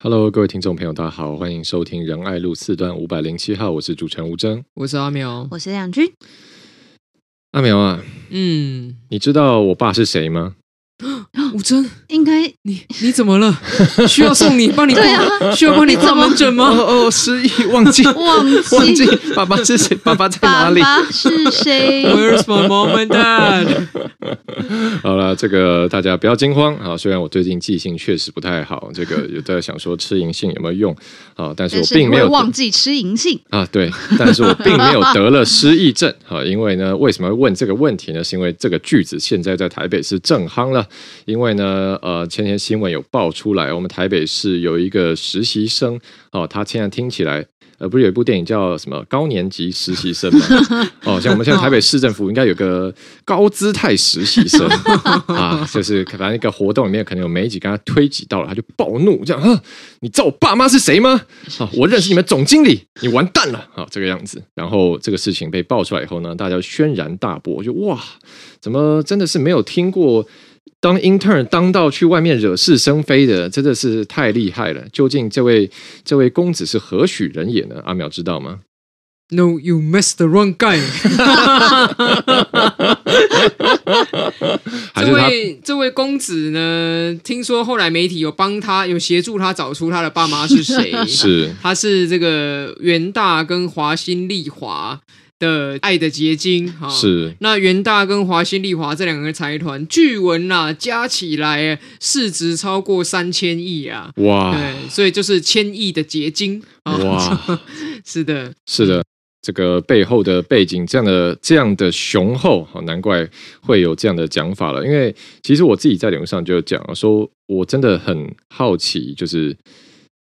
Hello，各位听众朋友，大家好，欢迎收听仁爱路四段五百零七号，我是主持人吴征，我是阿苗，我是亮君。阿苗啊，嗯，你知道我爸是谁吗？吴峥，应该你你怎么了？需要送你帮你对啊？需要帮你挂门诊吗？哦哦，失忆，忘记 忘记忘记爸爸是谁？爸爸在哪里？爸爸是谁？Where's my mom and dad？好了，这个大家不要惊慌啊！虽然我最近记性确实不太好，这个有在想说吃银杏有没有用啊？但是我并没有忘记吃银杏啊。对，但是我并没有得了失忆症啊。因为呢，为什么会问这个问题呢？是因为这个句子现在在台北是正夯了。因为呢，呃，前天新闻有爆出来，我们台北市有一个实习生哦，他现在听起来，呃，不是有一部电影叫什么高年级实习生吗？哦，像我们现在台北市政府应该有个高姿态实习生 啊，就是反正一个活动里面可能有媒体跟他推挤到了，他就暴怒，这样啊，你知道我爸妈是谁吗？啊，我认识你们总经理，你完蛋了啊，这个样子。然后这个事情被爆出来以后呢，大家轩然大波，就哇，怎么真的是没有听过？当 intern 当到去外面惹是生非的，真的是太厉害了。究竟这位这位公子是何许人也呢？阿苗知道吗？No, you missed the wrong guy 这位这位公子呢？听说后来媒体有帮他，有协助他找出他的爸妈是谁？是，他是这个元大跟华新丽华。的爱的结晶哈，是。那元大跟华新丽华这两个财团，据闻啊加起来市值超过三千亿啊！哇，对，所以就是千亿的结晶哇，是的，是的，这个背后的背景这样的这样的雄厚，好难怪会有这样的讲法了。因为其实我自己在节目上就讲说，我真的很好奇，就是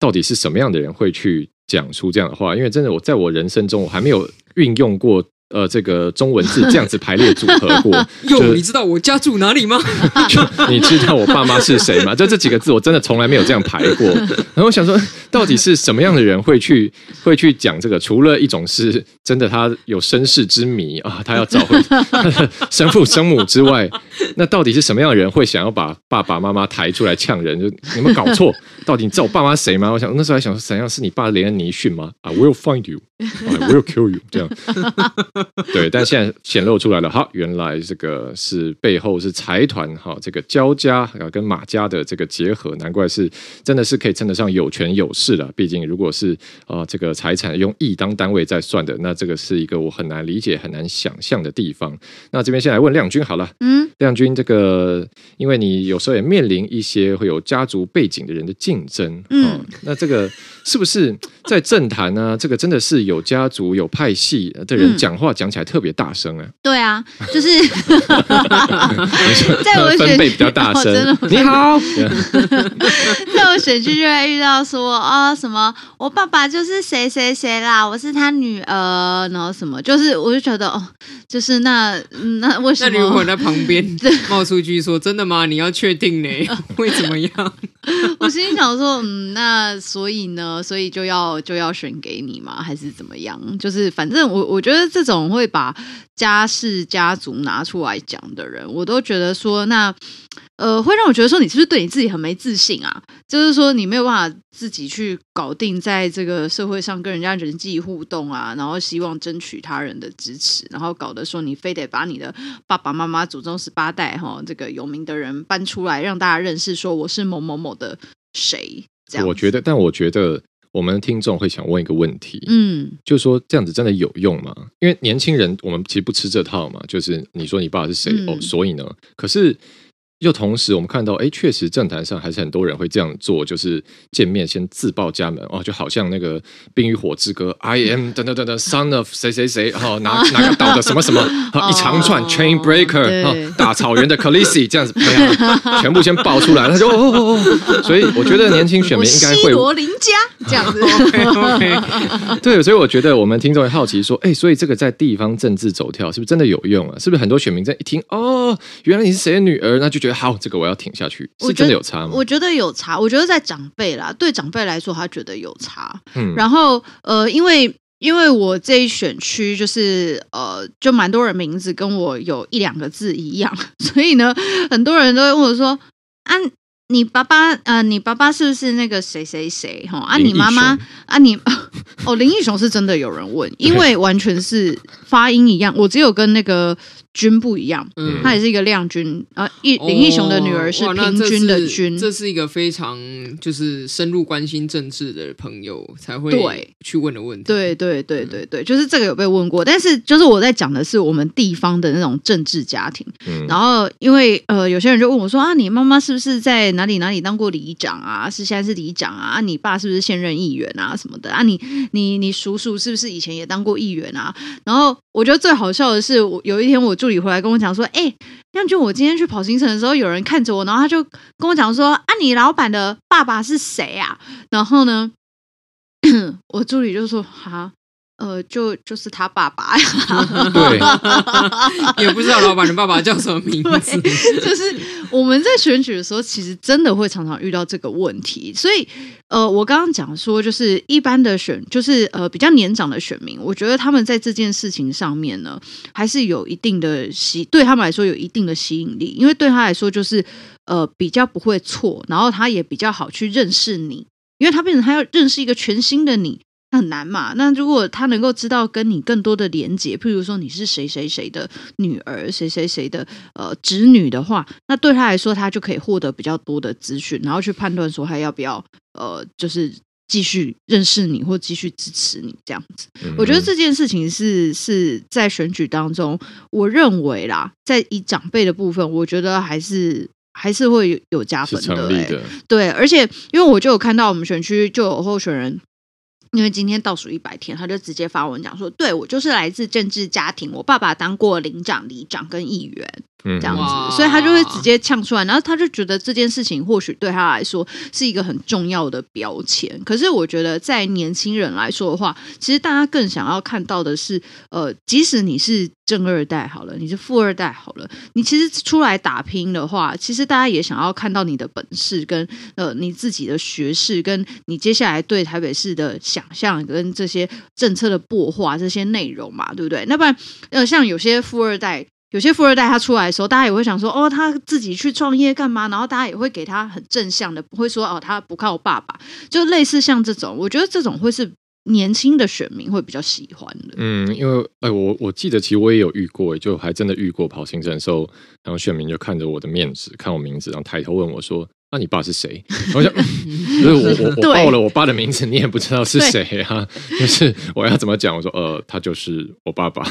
到底是什么样的人会去讲出这样的话？因为真的，我在我人生中我还没有。运用过呃这个中文字这样子排列组合过，哟，你知道我家住哪里吗？你知道我爸妈是谁吗？就这几个字，我真的从来没有这样排过。然后我想说，到底是什么样的人会去会去讲这个？除了一种是真的他有身世之谜啊，他要找回他 的生父生母之外，那到底是什么样的人会想要把爸爸妈妈抬出来呛人？就你有没有搞错？到底你知道我爸妈谁吗？我想那时候还想说，怎样是你爸连恩尼逊吗？I will find you, I will kill you。这样 对，但现在显露出来了，哈，原来这个是背后是财团哈，这个焦家啊跟马家的这个结合，难怪是真的是可以称得上有权有势了。毕竟如果是啊这个财产用亿当单位在算的，那这个是一个我很难理解、很难想象的地方。那这边先来问亮君好了，嗯，亮君这个，因为你有时候也面临一些会有家族背景的人的竞争，嗯，那这个是不是在政坛呢？这个真的是有家族有派系的人讲话讲起来特别大声啊！对啊，就是 在我分贝比较大声。你好，在我选区就会遇到说啊什么，我爸爸就是谁谁谁啦，我是他女儿，然后什么，就是我就觉得哦，就是那那为什么？那如果在旁边 冒出句说真的吗？你要确定呢？会怎么样？我心里想说，嗯，那所以呢，所以就要就要选给你吗？还是怎么样？就是反正我我觉得这种会把家世家族拿出来讲的人，我都觉得说，那呃，会让我觉得说，你是不是对你自己很没自信啊？就是说，你没有办法自己去搞定在这个社会上跟人家人际互动啊，然后希望争取他人的支持，然后搞得说你非得把你的爸爸妈妈祖宗十八代哈这个有名的人搬出来，让大家认识，说我是某某某的谁？这样，我觉得，但我觉得。我们听众会想问一个问题，嗯，就是说这样子真的有用吗？因为年轻人我们其实不吃这套嘛，就是你说你爸是谁、嗯、哦，所以呢，可是。又同时，我们看到，哎，确实政坛上还是很多人会这样做，就是见面先自报家门，哦，就好像那个《冰与火之歌》，I am 等等等等，son of 谁谁谁，哦，哪哪 个岛的什么什么，哦、一长串 chain breaker，哦，大草原的 Khaleesi 这样子，哎，全部先爆出来，他就哦哦哦，所以我觉得年轻选民应该会罗林家这样子，OK OK，对，所以我觉得我们听众会好奇说，哎，所以这个在地方政治走跳是不是真的有用啊？是不是很多选民在一听，哦，原来你是谁的女儿，那就觉得。好，这个我要挺下去，是真的有差吗？我觉得有差，我觉得在长辈啦，对长辈来说，他觉得有差。嗯，然后呃，因为因为我这一选区就是呃，就蛮多人名字跟我有一两个字一样，所以呢，很多人都会问我说：“啊，你爸爸呃，你爸爸是不是那个谁谁谁？哈啊，你妈妈啊，你 哦，林义雄是真的有人问，因为完全是发音一样，我只有跟那个。君不一样，嗯，他也是一个亮君啊。林义雄的女儿是平均的君，哦，这是一个非常就是深入关心政治的朋友才会去问的问题。对对对对对，就是这个有被问过，但是就是我在讲的是我们地方的那种政治家庭。嗯，然后因为呃，有些人就问我说啊，你妈妈是不是在哪里哪里当过里长啊？是现在是里长啊？啊，你爸是不是现任议员啊？什么的啊？你你你叔叔是不是以前也当过议员啊？然后我觉得最好笑的是，我有一天我。助理回来跟我讲说：“哎、欸，亮君，我今天去跑行程的时候，有人看着我，然后他就跟我讲说：‘啊，你老板的爸爸是谁啊？’然后呢，我助理就说：‘哈。’呃，就就是他爸爸呀，对，也不知道老板的爸爸叫什么名字。就是我们在选举的时候，其实真的会常常遇到这个问题。所以，呃，我刚刚讲说，就是一般的选，就是呃比较年长的选民，我觉得他们在这件事情上面呢，还是有一定的吸，对他们来说有一定的吸引力，因为对他来说就是呃比较不会错，然后他也比较好去认识你，因为他变成他要认识一个全新的你。很难嘛？那如果他能够知道跟你更多的连接，譬如说你是谁谁谁的女儿，谁谁谁的呃侄女的话，那对他来说，他就可以获得比较多的资讯，然后去判断说他要不要呃，就是继续认识你或继续支持你这样子。嗯、我觉得这件事情是是在选举当中，我认为啦，在以长辈的部分，我觉得还是还是会有加分的，欸的。对，而且因为我就有看到我们选区就有候选人。因为今天倒数一百天，他就直接发文讲说：“对，我就是来自政治家庭，我爸爸当过领长、里长跟议员。”这样子，所以他就会直接呛出来，然后他就觉得这件事情或许对他来说是一个很重要的标签。可是我觉得，在年轻人来说的话，其实大家更想要看到的是，呃，即使你是正二代好了，你是富二代好了，你其实出来打拼的话，其实大家也想要看到你的本事跟呃你自己的学识，跟你接下来对台北市的想象跟这些政策的擘画这些内容嘛，对不对？那不然，呃，像有些富二代。有些富二代他出来的时候，大家也会想说，哦，他自己去创业干嘛？然后大家也会给他很正向的，不会说哦，他不靠爸爸，就类似像这种，我觉得这种会是年轻的选民会比较喜欢的。嗯，因为哎，我我记得其实我也有遇过，就还真的遇过跑行程的时候，然后选民就看着我的面子，看我名字，然后抬头问我说。那、啊、你爸是谁？我想，就是我我我报了我爸的名字，你也不知道是谁啊？就是我要怎么讲？我说呃，他就是我爸爸。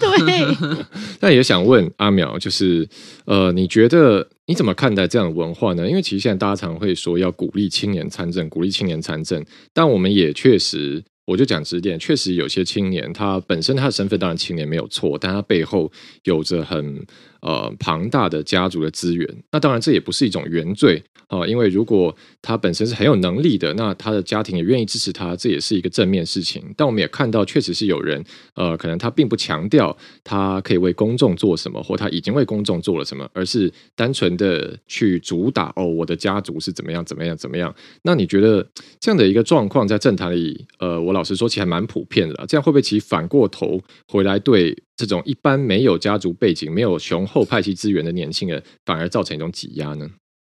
对。那也想问阿苗，就是呃，你觉得你怎么看待这样的文化呢？因为其实现在大家常会说要鼓励青年参政，鼓励青年参政，但我们也确实。我就讲直点，确实有些青年，他本身他的身份当然青年没有错，但他背后有着很呃庞大的家族的资源。那当然这也不是一种原罪啊、因为如果他本身是很有能力的，那他的家庭也愿意支持他，这也是一个正面事情。但我们也看到，确实是有人呃，可能他并不强调他可以为公众做什么，或他已经为公众做了什么，而是单纯的去主打哦，我的家族是怎么样怎么样怎么样。那你觉得这样的一个状况在政坛里，呃，我。老实说，其实还蛮普遍的啦。这样会不会其实反过头回来，对这种一般没有家族背景、没有雄后派系资源的年轻人，反而造成一种挤压呢？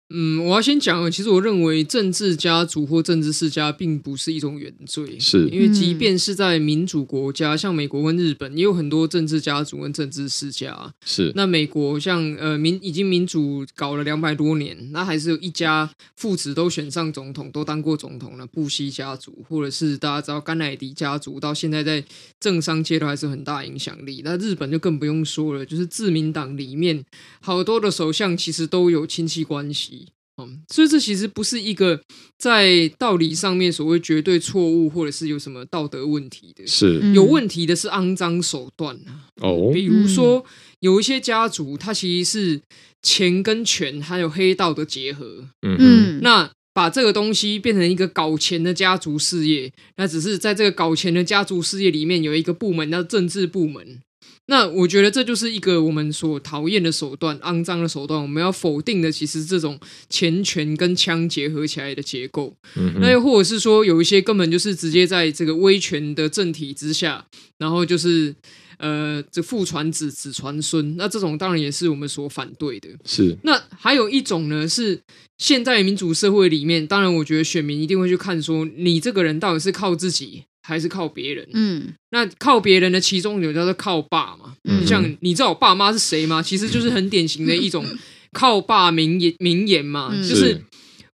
嗯，我要先讲，其实我认为政治家族或政治世家并不是一种原罪，是因为即便是在民主国家，像美国跟日本，也有很多政治家族跟政治世家。是那美国像呃民已经民主搞了两百多年，那还是有一家父子都选上总统，都当过总统的布希家族，或者是大家知道甘乃迪家族，到现在在政商界都还是很大影响力。那日本就更不用说了，就是自民党里面好多的首相其实都有亲戚关系。嗯，所以这其实不是一个在道理上面所谓绝对错误，或者是有什么道德问题的。是有问题的是肮脏手段哦，比如说有一些家族，它其实是钱跟权还有黑道的结合。嗯嗯，那把这个东西变成一个搞钱的家族事业，那只是在这个搞钱的家族事业里面有一个部门叫政治部门。那我觉得这就是一个我们所讨厌的手段，肮脏的手段。我们要否定的，其实这种钱权跟枪结合起来的结构。嗯，那又或者是说，有一些根本就是直接在这个威权的政体之下，然后就是呃，这父传子，子传孙，那这种当然也是我们所反对的。是。那还有一种呢，是现在民主社会里面，当然我觉得选民一定会去看说，你这个人到底是靠自己还是靠别人？嗯，那靠别人的其中有叫做靠爸嘛。嗯，像你知道我爸妈是谁吗？其实就是很典型的一种靠爸名言名言嘛，嗯、就是。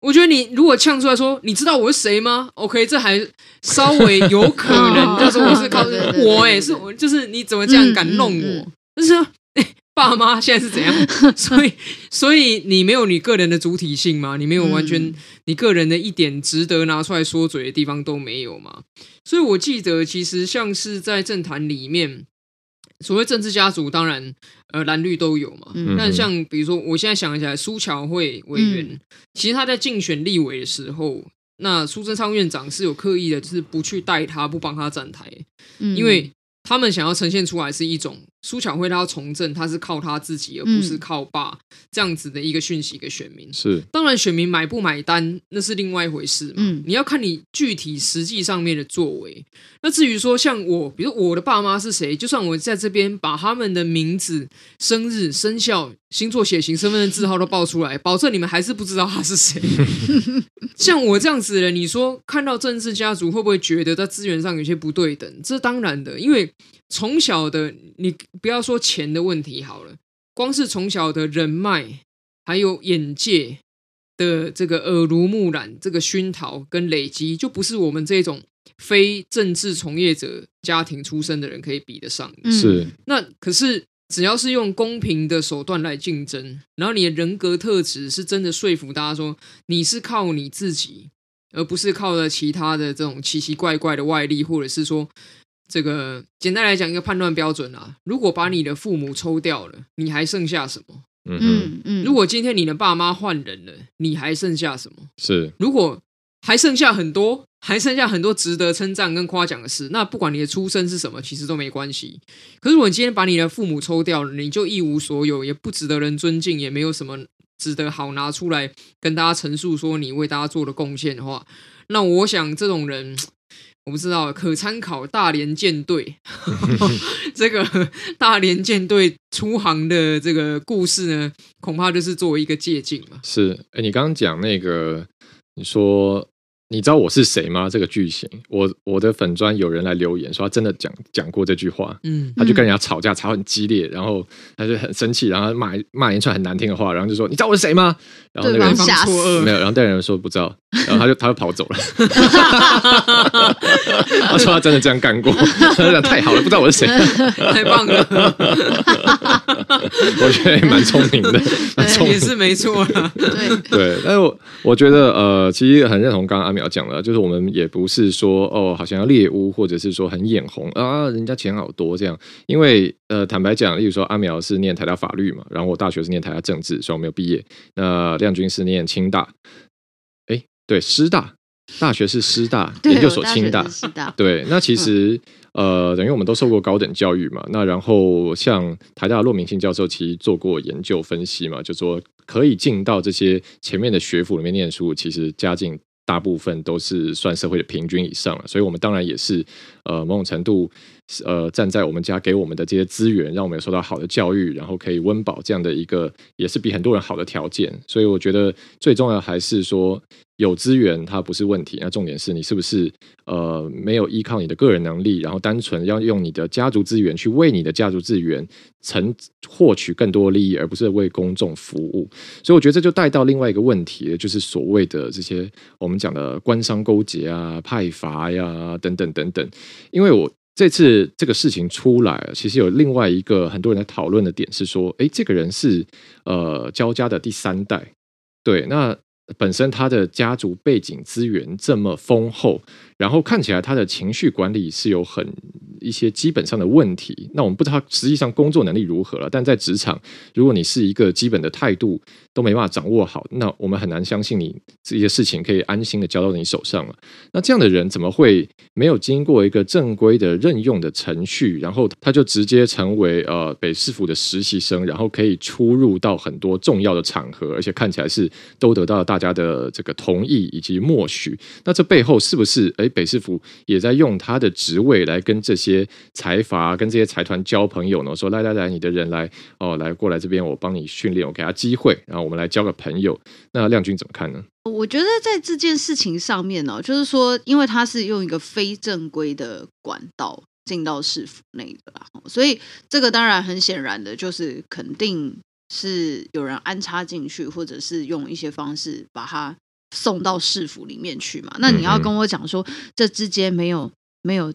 我觉得你如果呛出来说，你知道我是谁吗？OK，这还稍微有可能，但是我是靠我哎，是我就是你怎么这样敢弄我？但是爸妈现在是怎样？所以所以你没有你个人的主体性吗？你没有完全你个人的一点值得拿出来说嘴的地方都没有吗？所以我记得其实像是在政坛里面。所谓政治家族，当然，呃，蓝绿都有嘛。嗯、但像比如说，我现在想起来，苏巧慧委员，嗯、其实他在竞选立委的时候，那苏贞昌院长是有刻意的，就是不去带他，不帮他站台，嗯、因为他们想要呈现出来是一种。苏巧慧他要从政，他是靠他自己，而不是靠爸这样子的一个讯息给选民。是，当然选民买不买单那是另外一回事嘛。嗯，你要看你具体实际上面的作为。那至于说像我，比如我的爸妈是谁，就算我在这边把他们的名字、生日、生肖、星座、血型、身份证字号都报出来，保证你们还是不知道他是谁。像我这样子的人，你说看到政治家族会不会觉得在资源上有些不对等？这当然的，因为。从小的你不要说钱的问题好了，光是从小的人脉还有眼界的这个耳濡目染，这个熏陶跟累积，就不是我们这种非政治从业者家庭出身的人可以比得上的。是，那可是只要是用公平的手段来竞争，然后你的人格特质是真的说服大家说你是靠你自己，而不是靠着其他的这种奇奇怪怪的外力，或者是说。这个简单来讲，一个判断标准啊，如果把你的父母抽掉了，你还剩下什么？嗯嗯嗯。如果今天你的爸妈换人了，你还剩下什么？是。如果还剩下很多，还剩下很多值得称赞跟夸奖的事，那不管你的出身是什么，其实都没关系。可是，如果你今天把你的父母抽掉了，你就一无所有，也不值得人尊敬，也没有什么值得好拿出来跟大家陈述说你为大家做的贡献的话，那我想这种人。我不知道，可参考大连舰队 这个 大连舰队出航的这个故事呢，恐怕就是作为一个借鉴嘛。是，哎，你刚刚讲那个，你说。你知道我是谁吗？这个剧情，我我的粉砖有人来留言说他真的讲讲过这句话，嗯，他就跟人家吵架，吵很激烈，然后他就很生气，然后骂骂一串很难听的话，然后就说你知道我是谁吗？然后那个人吓死，没有，然后带人说不知道，然后他就他就跑走了，他说他真的这样干过，他说太好了，不知道我是谁，太棒了，我觉得也蛮聪明的，聪明也是没错啦，对。对，但是我我觉得呃，其实很认同刚刚阿苗。讲了，就是我们也不是说哦，好像要猎巫，或者是说很眼红啊，人家钱好多这样。因为呃，坦白讲，例如说阿苗是念台大法律嘛，然后我大学是念台大政治，所以我没有毕业。那亮君是念清大，哎，对，师大大学是师大，研究所清大，大对。那其实、嗯、呃，等于我们都受过高等教育嘛。那然后像台大骆明庆教授其实做过研究分析嘛，就说可以进到这些前面的学府里面念书，其实家境。大部分都是算社会的平均以上了，所以我们当然也是呃某种程度呃站在我们家给我们的这些资源，让我们有受到好的教育，然后可以温饱这样的一个也是比很多人好的条件。所以我觉得最重要还是说有资源它不是问题，那重点是你是不是呃没有依靠你的个人能力，然后单纯要用你的家族资源去为你的家族资源成获取更多利益，而不是为公众服务。所以我觉得这就带到另外一个问题，就是所谓的这些我们讲的官商勾结啊、派阀呀等等等等。因为我这次这个事情出来，其实有另外一个很多人在讨论的点是说，诶，这个人是呃焦家的第三代，对，那本身他的家族背景资源这么丰厚。然后看起来他的情绪管理是有很一些基本上的问题，那我们不知道他实际上工作能力如何了。但在职场，如果你是一个基本的态度都没办法掌握好，那我们很难相信你这些事情可以安心的交到你手上了。那这样的人怎么会没有经过一个正规的任用的程序，然后他就直接成为呃北市府的实习生，然后可以出入到很多重要的场合，而且看起来是都得到了大家的这个同意以及默许。那这背后是不是诶北市府也在用他的职位来跟这些财阀跟这些财团交朋友呢？说来来来，你的人来哦，来过来这边，我帮你训练，我给他机会，然后我们来交个朋友。那亮君怎么看呢？我觉得在这件事情上面呢，就是说，因为他是用一个非正规的管道进到市府内的啦，所以这个当然很显然的就是肯定是有人安插进去，或者是用一些方式把他送到市府里面去嘛。那你要跟我讲说，这之间没有没有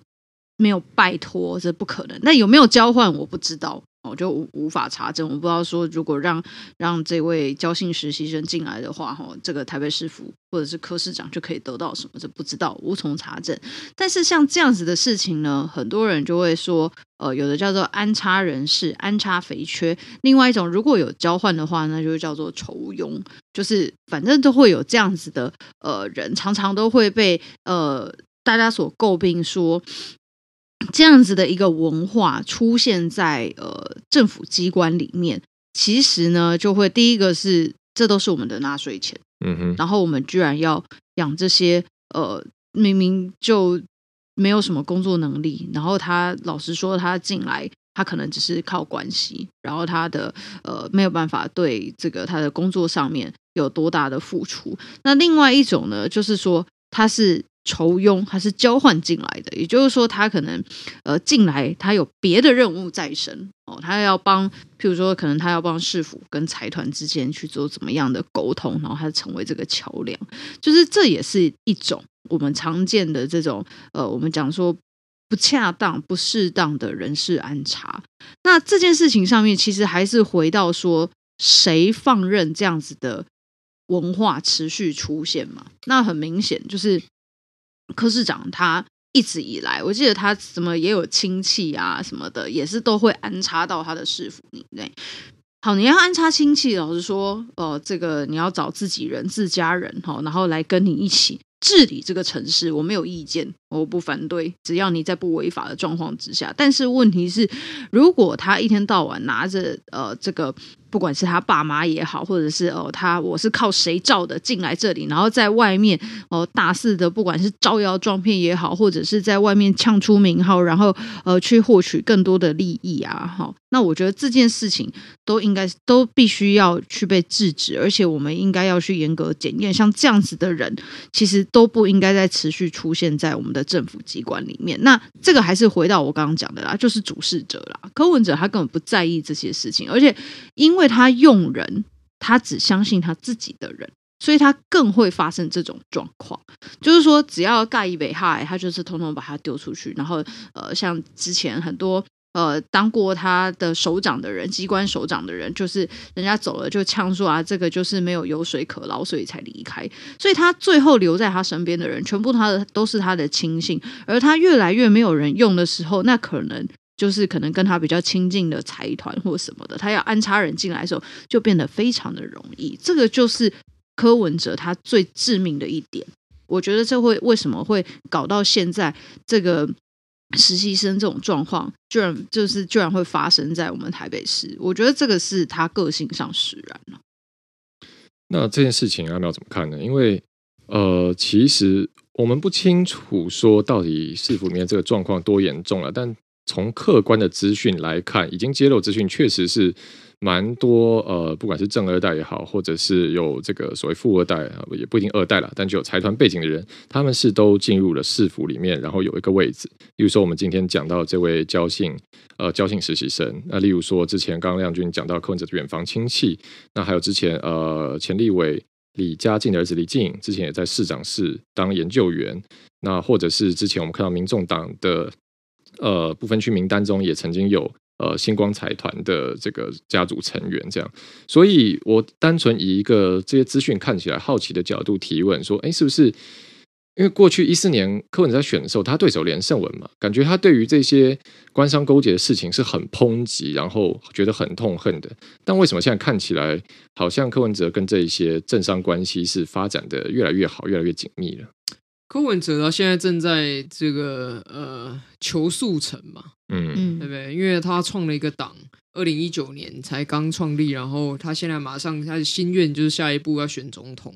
没有拜托，这不可能。那有没有交换，我不知道。我就无无法查证，我不知道说如果让让这位交信实习生进来的话，哈，这个台北市府或者是柯市长就可以得到什么？这不知道，无从查证。但是像这样子的事情呢，很多人就会说，呃，有的叫做安插人事、安插肥缺，另外一种如果有交换的话，那就叫做酬庸，就是反正都会有这样子的呃人，常常都会被呃大家所诟病说。这样子的一个文化出现在呃政府机关里面，其实呢，就会第一个是这都是我们的纳税钱，嗯哼，然后我们居然要养这些呃明明就没有什么工作能力，然后他老实说他进来，他可能只是靠关系，然后他的呃没有办法对这个他的工作上面有多大的付出。那另外一种呢，就是说他是。酬庸还是交换进来的，也就是说，他可能呃进来，他有别的任务在身哦，他要帮，譬如说，可能他要帮市府跟财团之间去做怎么样的沟通，然后他成为这个桥梁，就是这也是一种我们常见的这种呃，我们讲说不恰当、不适当的人事安插。那这件事情上面，其实还是回到说，谁放任这样子的文化持续出现嘛？那很明显就是。柯市长他一直以来，我记得他什么也有亲戚啊什么的，也是都会安插到他的市府里面。好，你要安插亲戚，老实说，呃，这个你要找自己人、自家人，哈，然后来跟你一起治理这个城市，我没有意见，我不反对，只要你在不违法的状况之下。但是问题是，如果他一天到晚拿着呃这个。不管是他爸妈也好，或者是哦他我是靠谁罩的进来这里，然后在外面哦大肆的，不管是招摇撞骗也好，或者是在外面呛出名号，然后呃去获取更多的利益啊，好，那我觉得这件事情都应该都必须要去被制止，而且我们应该要去严格检验，像这样子的人，其实都不应该再持续出现在我们的政府机关里面。那这个还是回到我刚刚讲的啦，就是主事者啦，柯文哲他根本不在意这些事情，而且因因为他用人，他只相信他自己的人，所以他更会发生这种状况。就是说，只要盖一北害，他就是通通把他丢出去。然后，呃，像之前很多呃当过他的首长的人，机关首长的人，就是人家走了就呛说啊，这个就是没有油水可捞，所以才离开。所以他最后留在他身边的人，全部他的都是他的亲信。而他越来越没有人用的时候，那可能。就是可能跟他比较亲近的财团或什么的，他要安插人进来的时候，就变得非常的容易。这个就是柯文哲他最致命的一点。我觉得这会为什么会搞到现在这个实习生这种状况，居然就是居然会发生在我们台北市。我觉得这个是他个性上使然了。那这件事情阿苗怎么看呢？因为呃，其实我们不清楚说到底市府里面这个状况多严重了，但。从客观的资讯来看，已经揭露资讯确实是蛮多。呃，不管是正二代也好，或者是有这个所谓富二代啊，也不一定二代啦，但具有财团背景的人，他们是都进入了市府里面，然后有一个位置。例如说，我们今天讲到这位交信呃交信实习生，那例如说之前刚刚亮君讲到柯文哲的远房亲戚，那还有之前呃前立委李佳晋的儿子李晋，之前也在市长室当研究员，那或者是之前我们看到民众党的。呃，不分区名单中也曾经有呃星光财团的这个家族成员，这样，所以我单纯以一个这些资讯看起来好奇的角度提问说，哎，是不是因为过去一四年柯文哲在选的时候，他对手连胜文嘛，感觉他对于这些官商勾结的事情是很抨击，然后觉得很痛恨的，但为什么现在看起来好像柯文哲跟这一些政商关系是发展的越来越好，越来越紧密了？柯文哲他现在正在这个呃求速成嘛，嗯，对不对？因为他创了一个党，二零一九年才刚创立，然后他现在马上他的心愿就是下一步要选总统。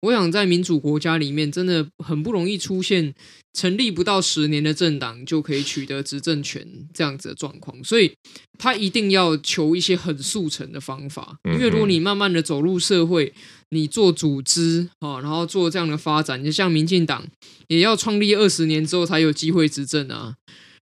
我想在民主国家里面，真的很不容易出现成立不到十年的政党就可以取得执政权这样子的状况，所以他一定要求一些很速成的方法。因为如果你慢慢的走入社会，你做组织啊，然后做这样的发展，就像民进党也要创立二十年之后才有机会执政啊。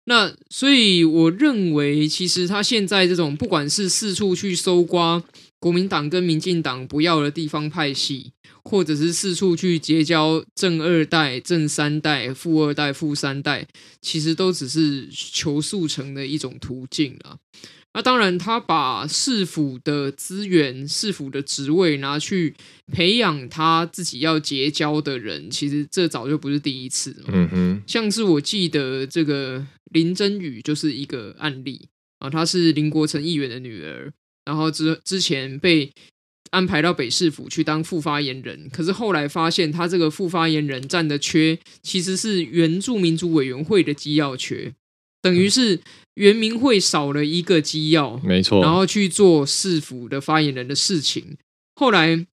那所以我认为，其实他现在这种不管是四处去搜刮国民党跟民进党不要的地方派系，或者是四处去结交正二代、正三代、富二代、富三代，其实都只是求速成的一种途径了。那当然，他把市府的资源、市府的职位拿去培养他自己要结交的人，其实这早就不是第一次了。嗯哼，像是我记得这个林真宇就是一个案例啊，她是林国成议员的女儿，然后之之前被安排到北市府去当副发言人，可是后来发现他这个副发言人占的缺，其实是原住民族委员会的机要缺，等于是。原民会少了一个机要，没错，然后去做市府的发言人的事情。后来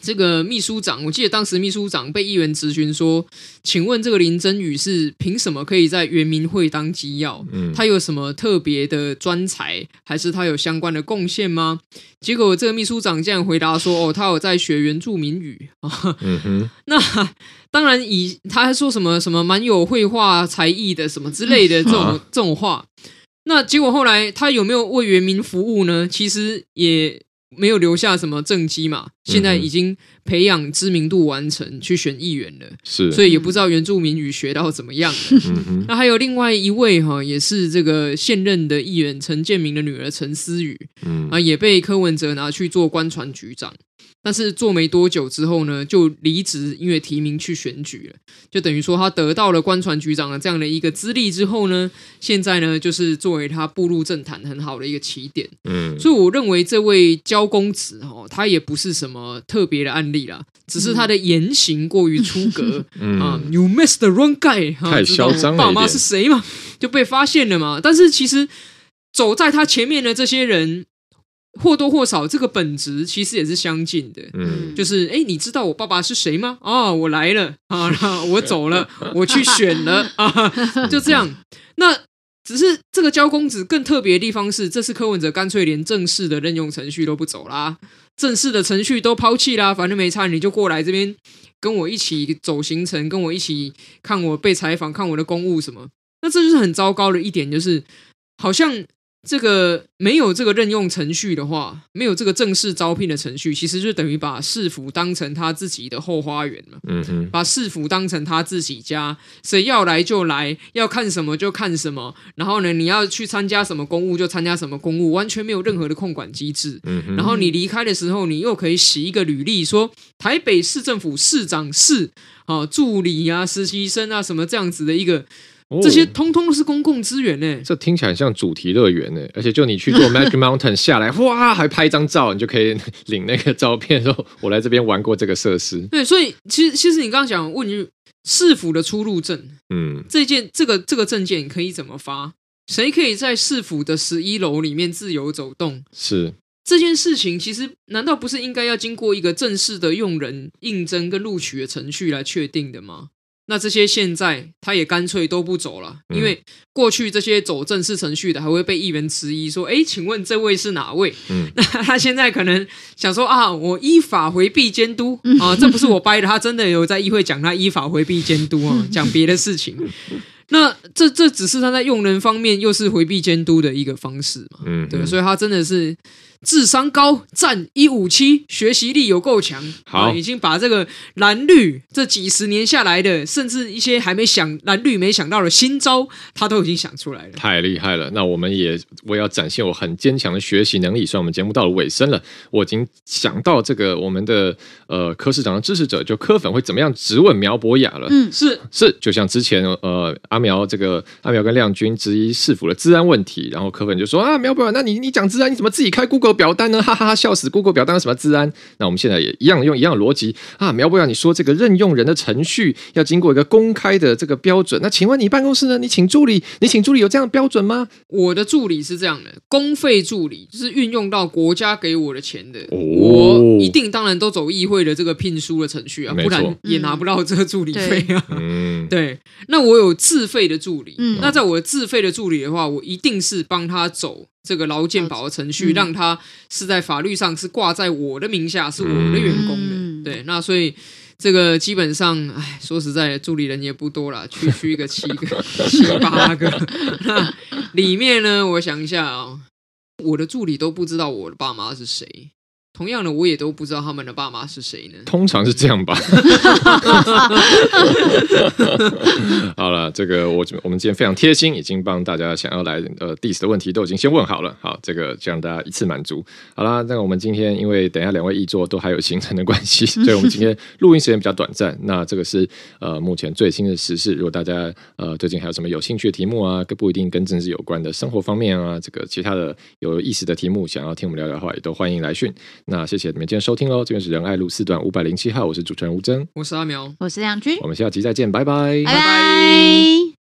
这个秘书长，我记得当时秘书长被议员质询说：“请问这个林真宇是凭什么可以在原民会当机要？嗯，他有什么特别的专才，还是他有相关的贡献吗？”结果这个秘书长竟然回答说：“哦，他有在学原住民语啊。”嗯哼，那。当然以，以他还说什么什么蛮有绘画才艺的什么之类的这种、啊、这种话，那结果后来他有没有为原民服务呢？其实也没有留下什么政绩嘛。现在已经培养知名度完成，去选议员了，是，所以也不知道原住民语学到怎么样了。嗯、那还有另外一位哈，也是这个现任的议员陈建明的女儿陈思雨，嗯。啊，也被柯文哲拿去做官船局长。但是做没多久之后呢，就离职，因为提名去选举了，就等于说他得到了官船局长的这样的一个资历之后呢，现在呢就是作为他步入政坛很好的一个起点。嗯，所以我认为这位焦公子哦，他也不是什么特别的案例啦，只是他的言行过于出格。嗯 啊，You missed the wrong guy，太嚣张了，爸妈是谁嘛？就被发现了嘛。但是其实走在他前面的这些人。或多或少，这个本质其实也是相近的。嗯，就是哎，你知道我爸爸是谁吗？啊，我来了 啊，我走了，我去选了啊，就这样。那只是这个焦公子更特别的地方是，这次柯文哲干脆连正式的任用程序都不走啦，正式的程序都抛弃啦，反正没差，你就过来这边跟我一起走行程，跟我一起看我被采访，看我的公务什么。那这就是很糟糕的一点，就是好像。这个没有这个任用程序的话，没有这个正式招聘的程序，其实就等于把市府当成他自己的后花园了。嗯哼，把市府当成他自己家，谁要来就来，要看什么就看什么。然后呢，你要去参加什么公务就参加什么公务，完全没有任何的控管机制。嗯哼，然后你离开的时候，你又可以洗一个履历，说台北市政府市长是啊助理啊实习生啊什么这样子的一个。这些通通都是公共资源呢、欸，这听起来像主题乐园呢。而且就你去做 Magic Mountain 下来，哇，还拍一张照，你就可以领那个照片，说我来这边玩过这个设施。对，所以其实其实你刚刚讲问你市府的出入证，嗯，这件这个这个证件可以怎么发？谁可以在市府的十一楼里面自由走动？是这件事情，其实难道不是应该要经过一个正式的用人应征跟录取的程序来确定的吗？那这些现在他也干脆都不走了，因为过去这些走正式程序的还会被议员质疑说：“哎，请问这位是哪位？”嗯，那他现在可能想说：“啊，我依法回避监督啊，这不是我掰的，他真的有在议会讲他依法回避监督啊，讲别的事情。那这这只是他在用人方面又是回避监督的一个方式嘛？嗯，对，所以他真的是。智商高，占一五七，学习力有够强，好、啊，已经把这个蓝绿这几十年下来的，甚至一些还没想蓝绿没想到的新招，他都已经想出来了，太厉害了。那我们也我也要展现我很坚强的学习能力。虽然我们节目到了尾声了，我已经想到这个我们的呃柯市长的支持者就柯粉会怎么样质问苗博雅了。嗯，是是，就像之前呃阿苗这个阿苗跟亮君质疑市府的治安问题，然后柯粉就说啊苗博雅，那你你讲治安，你怎么自己开 Google？Google 表单呢？哈哈哈，笑死！Google 表单有什么治安？那我们现在也一样用一样的逻辑啊，苗博雅，你说这个任用人的程序要经过一个公开的这个标准，那请问你办公室呢？你请助理，你请助理有这样的标准吗？我的助理是这样的，公费助理就是运用到国家给我的钱的，哦、我一定当然都走议会的这个聘书的程序啊，不然也拿不到这个助理费啊。嗯，对，那我有自费的助理，嗯那在我自费的助理的话，我一定是帮他走这个劳健保的程序，嗯让他是在法律上是挂在我的名下，是我的员工的。嗯对，那所以这个基本上，哎，说实在的，助理人也不多了，区区 一个七个、七八个。那里面呢，我想一下啊、哦，我的助理都不知道我的爸妈是谁。同样的，我也都不知道他们的爸妈是谁呢？通常是这样吧。好了，这个我我们今天非常贴心，已经帮大家想要来呃 diss 的问题都已经先问好了。好，这个就让大家一次满足。好啦，那我们今天因为等下两位议座都还有行程的关系，所以我们今天录音时间比较短暂。那这个是呃目前最新的时事。如果大家呃最近还有什么有兴趣的题目啊，不一定跟政治有关的生活方面啊，这个其他的有意思的题目，想要听我们聊聊的话，也都欢迎来讯。那谢谢你们今天收听喽，这边是仁爱路四段五百零七号，我是主持人吴峥，我是阿苗，我是梁军，我们下期再见，拜拜，拜拜。